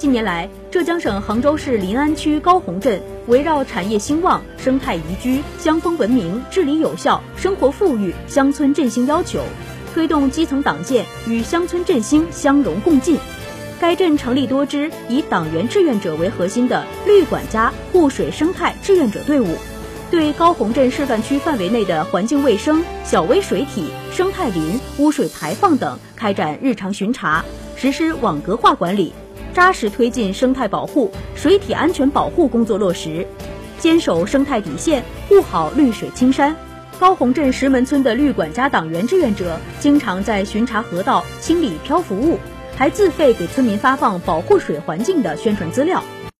近年来，浙江省杭州市临安区高洪镇围绕产业兴旺、生态宜居、乡风文明、治理有效、生活富裕、乡村振兴要求，推动基层党建与乡村振兴相融共进。该镇成立多支以党员志愿者为核心的绿管家护水生态志愿者队伍，对高洪镇示范区范围内的环境卫生、小微水体、生态林、污水排放等开展日常巡查，实施网格化管理，扎实推进生态保护、水体安全保护工作落实，坚守生态底线，护好绿水青山。高洪镇石门村的绿管家党员志愿者经常在巡查河道、清理漂浮物。还自费给村民发放保护水环境的宣传资料。